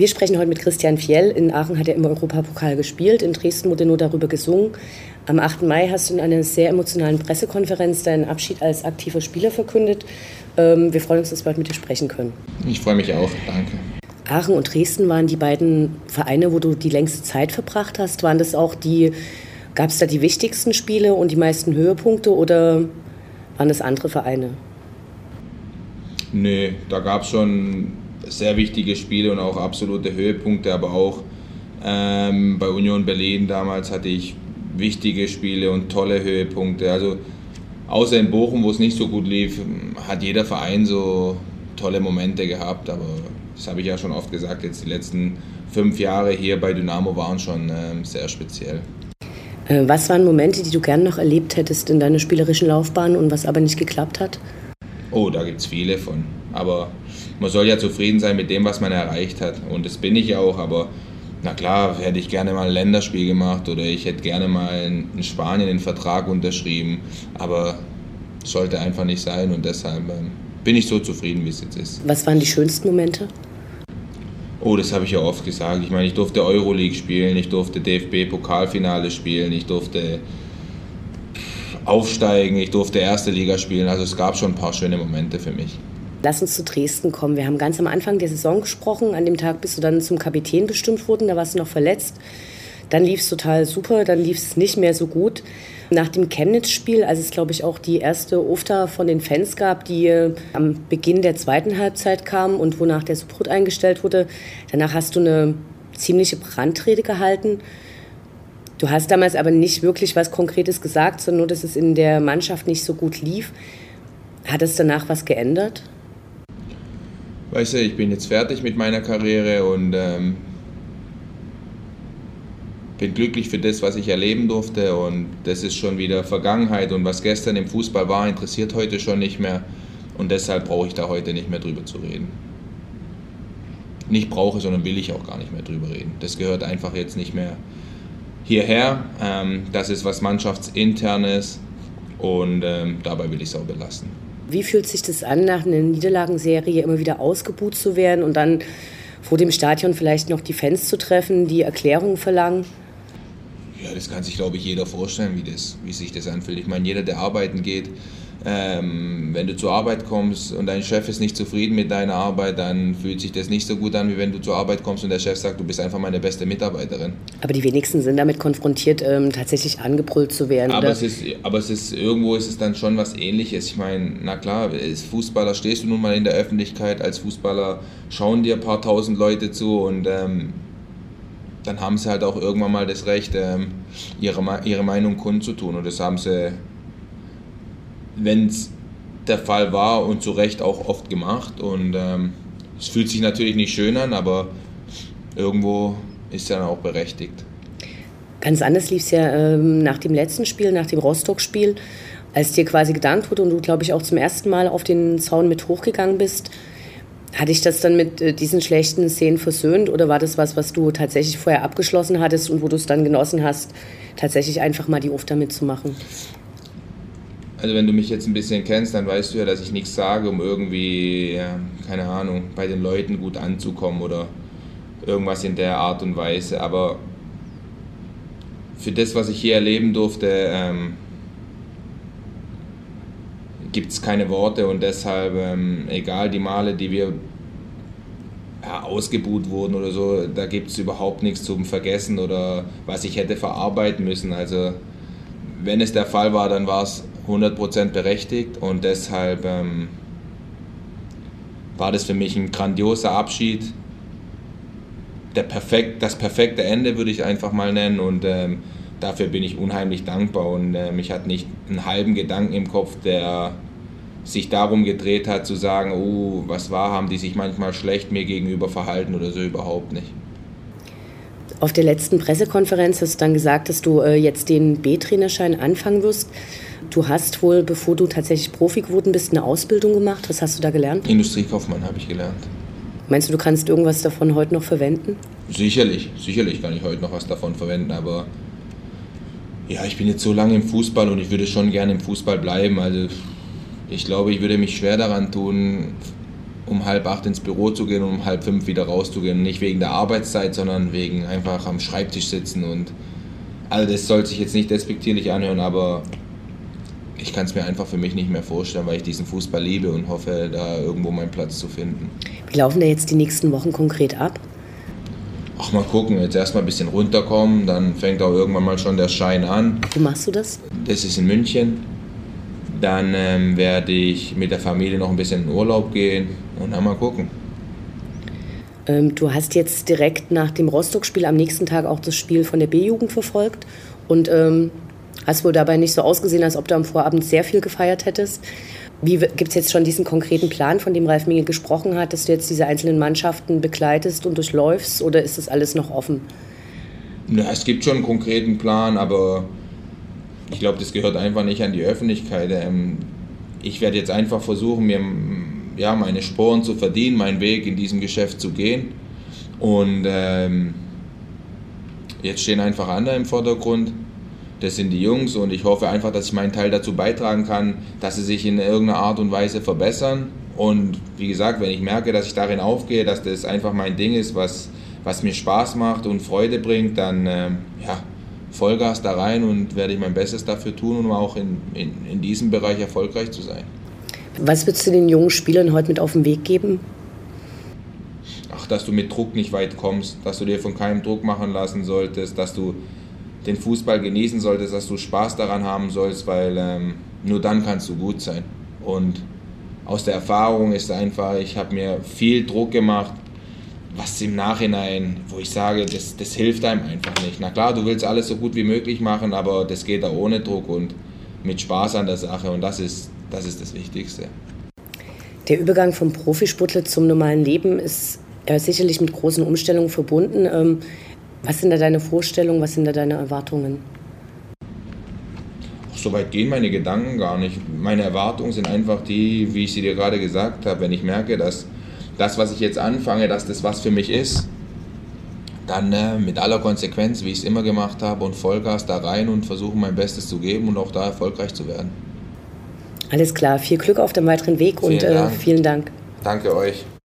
Wir sprechen heute mit Christian Fjell. In Aachen hat er im Europapokal gespielt. In Dresden wurde nur darüber gesungen. Am 8. Mai hast du in einer sehr emotionalen Pressekonferenz deinen Abschied als aktiver Spieler verkündet. Ähm, wir freuen uns, dass wir heute mit dir sprechen können. Ich freue mich auch. Danke. Aachen und Dresden waren die beiden Vereine, wo du die längste Zeit verbracht hast. Waren das auch die, gab es da die wichtigsten Spiele und die meisten Höhepunkte oder waren das andere Vereine? Nee, da gab es schon sehr wichtige Spiele und auch absolute Höhepunkte, aber auch ähm, bei Union Berlin damals hatte ich wichtige Spiele und tolle Höhepunkte. Also außer in Bochum, wo es nicht so gut lief, hat jeder Verein so tolle Momente gehabt, aber das habe ich ja schon oft gesagt, jetzt die letzten fünf Jahre hier bei Dynamo waren schon ähm, sehr speziell. Äh, was waren Momente, die du gern noch erlebt hättest in deiner spielerischen Laufbahn und was aber nicht geklappt hat? Oh, da gibt es viele von. Aber man soll ja zufrieden sein mit dem, was man erreicht hat. Und das bin ich auch, aber na klar, hätte ich gerne mal ein Länderspiel gemacht oder ich hätte gerne mal in Spanien einen Vertrag unterschrieben, aber sollte einfach nicht sein und deshalb ähm, bin ich so zufrieden, wie es jetzt ist. Was waren die schönsten Momente? Oh, das habe ich ja oft gesagt. Ich meine, ich durfte Euroleague spielen, ich durfte DFB-Pokalfinale spielen, ich durfte aufsteigen, ich durfte erste Liga spielen. Also es gab schon ein paar schöne Momente für mich. Lass uns zu Dresden kommen. Wir haben ganz am Anfang der Saison gesprochen. An dem Tag bist du dann zum Kapitän bestimmt worden. Da warst du noch verletzt. Dann lief es total super. Dann lief es nicht mehr so gut. Nach dem Chemnitz-Spiel, als es, glaube ich, auch die erste Ofta von den Fans gab, die äh, am Beginn der zweiten Halbzeit kam und wonach der Support eingestellt wurde, danach hast du eine ziemliche Brandrede gehalten. Du hast damals aber nicht wirklich was Konkretes gesagt, sondern nur, dass es in der Mannschaft nicht so gut lief. Hat es danach was geändert? weißt du, ich bin jetzt fertig mit meiner Karriere und ähm, bin glücklich für das, was ich erleben durfte und das ist schon wieder Vergangenheit und was gestern im Fußball war, interessiert heute schon nicht mehr und deshalb brauche ich da heute nicht mehr drüber zu reden. Nicht brauche, sondern will ich auch gar nicht mehr drüber reden. Das gehört einfach jetzt nicht mehr hierher. Ähm, das ist was Mannschaftsinternes und ähm, dabei will ich es auch belassen. Wie fühlt sich das an, nach einer Niederlagenserie immer wieder ausgebuht zu werden und dann vor dem Stadion vielleicht noch die Fans zu treffen, die Erklärungen verlangen? Ja, das kann sich, glaube ich, jeder vorstellen, wie, das, wie sich das anfühlt. Ich meine, jeder, der arbeiten geht, ähm, wenn du zur Arbeit kommst und dein Chef ist nicht zufrieden mit deiner Arbeit, dann fühlt sich das nicht so gut an, wie wenn du zur Arbeit kommst und der Chef sagt, du bist einfach meine beste Mitarbeiterin. Aber die wenigsten sind damit konfrontiert, ähm, tatsächlich angebrüllt zu werden. Aber, es ist, aber es ist, irgendwo ist es dann schon was ähnliches. Ich meine, na klar, als Fußballer stehst du nun mal in der Öffentlichkeit, als Fußballer schauen dir ein paar tausend Leute zu und ähm, dann haben sie halt auch irgendwann mal das Recht, ähm, ihre, ihre Meinung kundzutun. Und das haben sie wenn es der Fall war und zu Recht auch oft gemacht. Und ähm, es fühlt sich natürlich nicht schön an, aber irgendwo ist es dann auch berechtigt. Ganz anders lief es ja ähm, nach dem letzten Spiel, nach dem Rostock-Spiel, als dir quasi gedankt wurde und du, glaube ich, auch zum ersten Mal auf den Zaun mit hochgegangen bist. Hatte ich das dann mit äh, diesen schlechten Szenen versöhnt oder war das was, was du tatsächlich vorher abgeschlossen hattest und wo du es dann genossen hast, tatsächlich einfach mal die Ufter mitzumachen? Also wenn du mich jetzt ein bisschen kennst, dann weißt du ja, dass ich nichts sage, um irgendwie, keine Ahnung, bei den Leuten gut anzukommen oder irgendwas in der Art und Weise. Aber für das, was ich hier erleben durfte, ähm, gibt es keine Worte und deshalb, ähm, egal die Male, die wir ja, ausgebuht wurden oder so, da gibt es überhaupt nichts zum Vergessen oder was ich hätte verarbeiten müssen. Also wenn es der Fall war, dann war es 100% berechtigt und deshalb ähm, war das für mich ein grandioser Abschied. Der perfekt, das perfekte Ende würde ich einfach mal nennen und ähm, dafür bin ich unheimlich dankbar und äh, mich hat nicht einen halben Gedanken im Kopf, der sich darum gedreht hat zu sagen, oh, was war, haben die sich manchmal schlecht mir gegenüber verhalten oder so überhaupt nicht. Auf der letzten Pressekonferenz hast du dann gesagt, dass du äh, jetzt den B-Trainerschein anfangen wirst. Du hast wohl, bevor du tatsächlich Profi geworden bist, eine Ausbildung gemacht. Was hast du da gelernt? Industriekaufmann habe ich gelernt. Meinst du, du kannst irgendwas davon heute noch verwenden? Sicherlich, sicherlich kann ich heute noch was davon verwenden, aber ja, ich bin jetzt so lange im Fußball und ich würde schon gerne im Fußball bleiben. Also ich glaube, ich würde mich schwer daran tun, um halb acht ins Büro zu gehen und um halb fünf wieder rauszugehen. Nicht wegen der Arbeitszeit, sondern wegen einfach am Schreibtisch sitzen und all das soll sich jetzt nicht despektierlich anhören, aber ich kann es mir einfach für mich nicht mehr vorstellen, weil ich diesen Fußball liebe und hoffe, da irgendwo meinen Platz zu finden. Wie laufen da jetzt die nächsten Wochen konkret ab? Ach, mal gucken, jetzt erstmal ein bisschen runterkommen, dann fängt auch irgendwann mal schon der Schein an. Wo machst du das? Das ist in München. Dann ähm, werde ich mit der Familie noch ein bisschen in Urlaub gehen und dann mal gucken. Ähm, du hast jetzt direkt nach dem Rostock-Spiel am nächsten Tag auch das Spiel von der B-Jugend verfolgt und ähm, hast wohl dabei nicht so ausgesehen, als ob du am Vorabend sehr viel gefeiert hättest. Gibt es jetzt schon diesen konkreten Plan, von dem Ralf Minge gesprochen hat, dass du jetzt diese einzelnen Mannschaften begleitest und durchläufst oder ist das alles noch offen? Ja, es gibt schon einen konkreten Plan, aber ich glaube, das gehört einfach nicht an die Öffentlichkeit. Ähm, ich werde jetzt einfach versuchen, mir ja, meine Sporen zu verdienen, meinen Weg in diesem Geschäft zu gehen. Und ähm, jetzt stehen einfach andere im Vordergrund das sind die Jungs und ich hoffe einfach, dass ich meinen Teil dazu beitragen kann, dass sie sich in irgendeiner Art und Weise verbessern. Und wie gesagt, wenn ich merke, dass ich darin aufgehe, dass das einfach mein Ding ist, was, was mir Spaß macht und Freude bringt, dann ähm, ja, Vollgas da rein und werde ich mein Bestes dafür tun, um auch in, in, in diesem Bereich erfolgreich zu sein. Was würdest du den jungen Spielern heute mit auf den Weg geben? Ach, dass du mit Druck nicht weit kommst, dass du dir von keinem Druck machen lassen solltest, dass du den Fußball genießen solltest, dass du Spaß daran haben sollst, weil ähm, nur dann kannst du gut sein. Und aus der Erfahrung ist einfach, ich habe mir viel Druck gemacht, was im Nachhinein, wo ich sage, das, das hilft einem einfach nicht. Na klar, du willst alles so gut wie möglich machen, aber das geht da ohne Druck und mit Spaß an der Sache und das ist das, ist das Wichtigste. Der Übergang vom Profisportler zum normalen Leben ist äh, sicherlich mit großen Umstellungen verbunden. Ähm, was sind da deine Vorstellungen, was sind da deine Erwartungen? so weit gehen meine Gedanken gar nicht. Meine Erwartungen sind einfach die, wie ich sie dir gerade gesagt habe. Wenn ich merke, dass das, was ich jetzt anfange, dass das was für mich ist, dann äh, mit aller Konsequenz, wie ich es immer gemacht habe, und Vollgas da rein und versuchen mein Bestes zu geben und auch da erfolgreich zu werden. Alles klar, viel Glück auf dem weiteren Weg vielen und äh, vielen Dank. Danke euch.